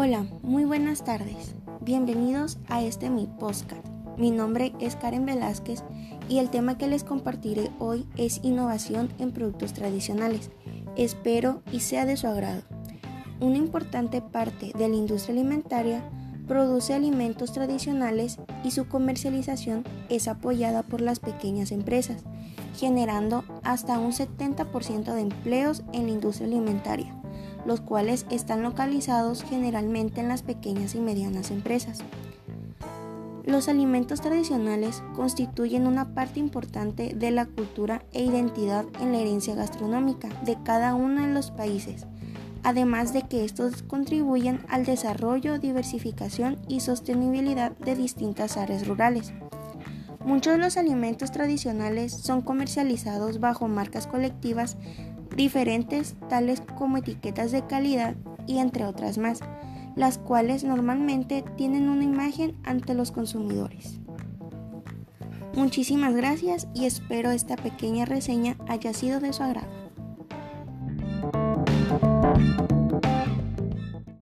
Hola, muy buenas tardes. Bienvenidos a este mi podcast. Mi nombre es Karen Velázquez y el tema que les compartiré hoy es innovación en productos tradicionales. Espero y sea de su agrado. Una importante parte de la industria alimentaria produce alimentos tradicionales y su comercialización es apoyada por las pequeñas empresas, generando hasta un 70% de empleos en la industria alimentaria los cuales están localizados generalmente en las pequeñas y medianas empresas. Los alimentos tradicionales constituyen una parte importante de la cultura e identidad en la herencia gastronómica de cada uno de los países, además de que estos contribuyen al desarrollo, diversificación y sostenibilidad de distintas áreas rurales. Muchos de los alimentos tradicionales son comercializados bajo marcas colectivas diferentes tales como etiquetas de calidad y entre otras más, las cuales normalmente tienen una imagen ante los consumidores. Muchísimas gracias y espero esta pequeña reseña haya sido de su agrado.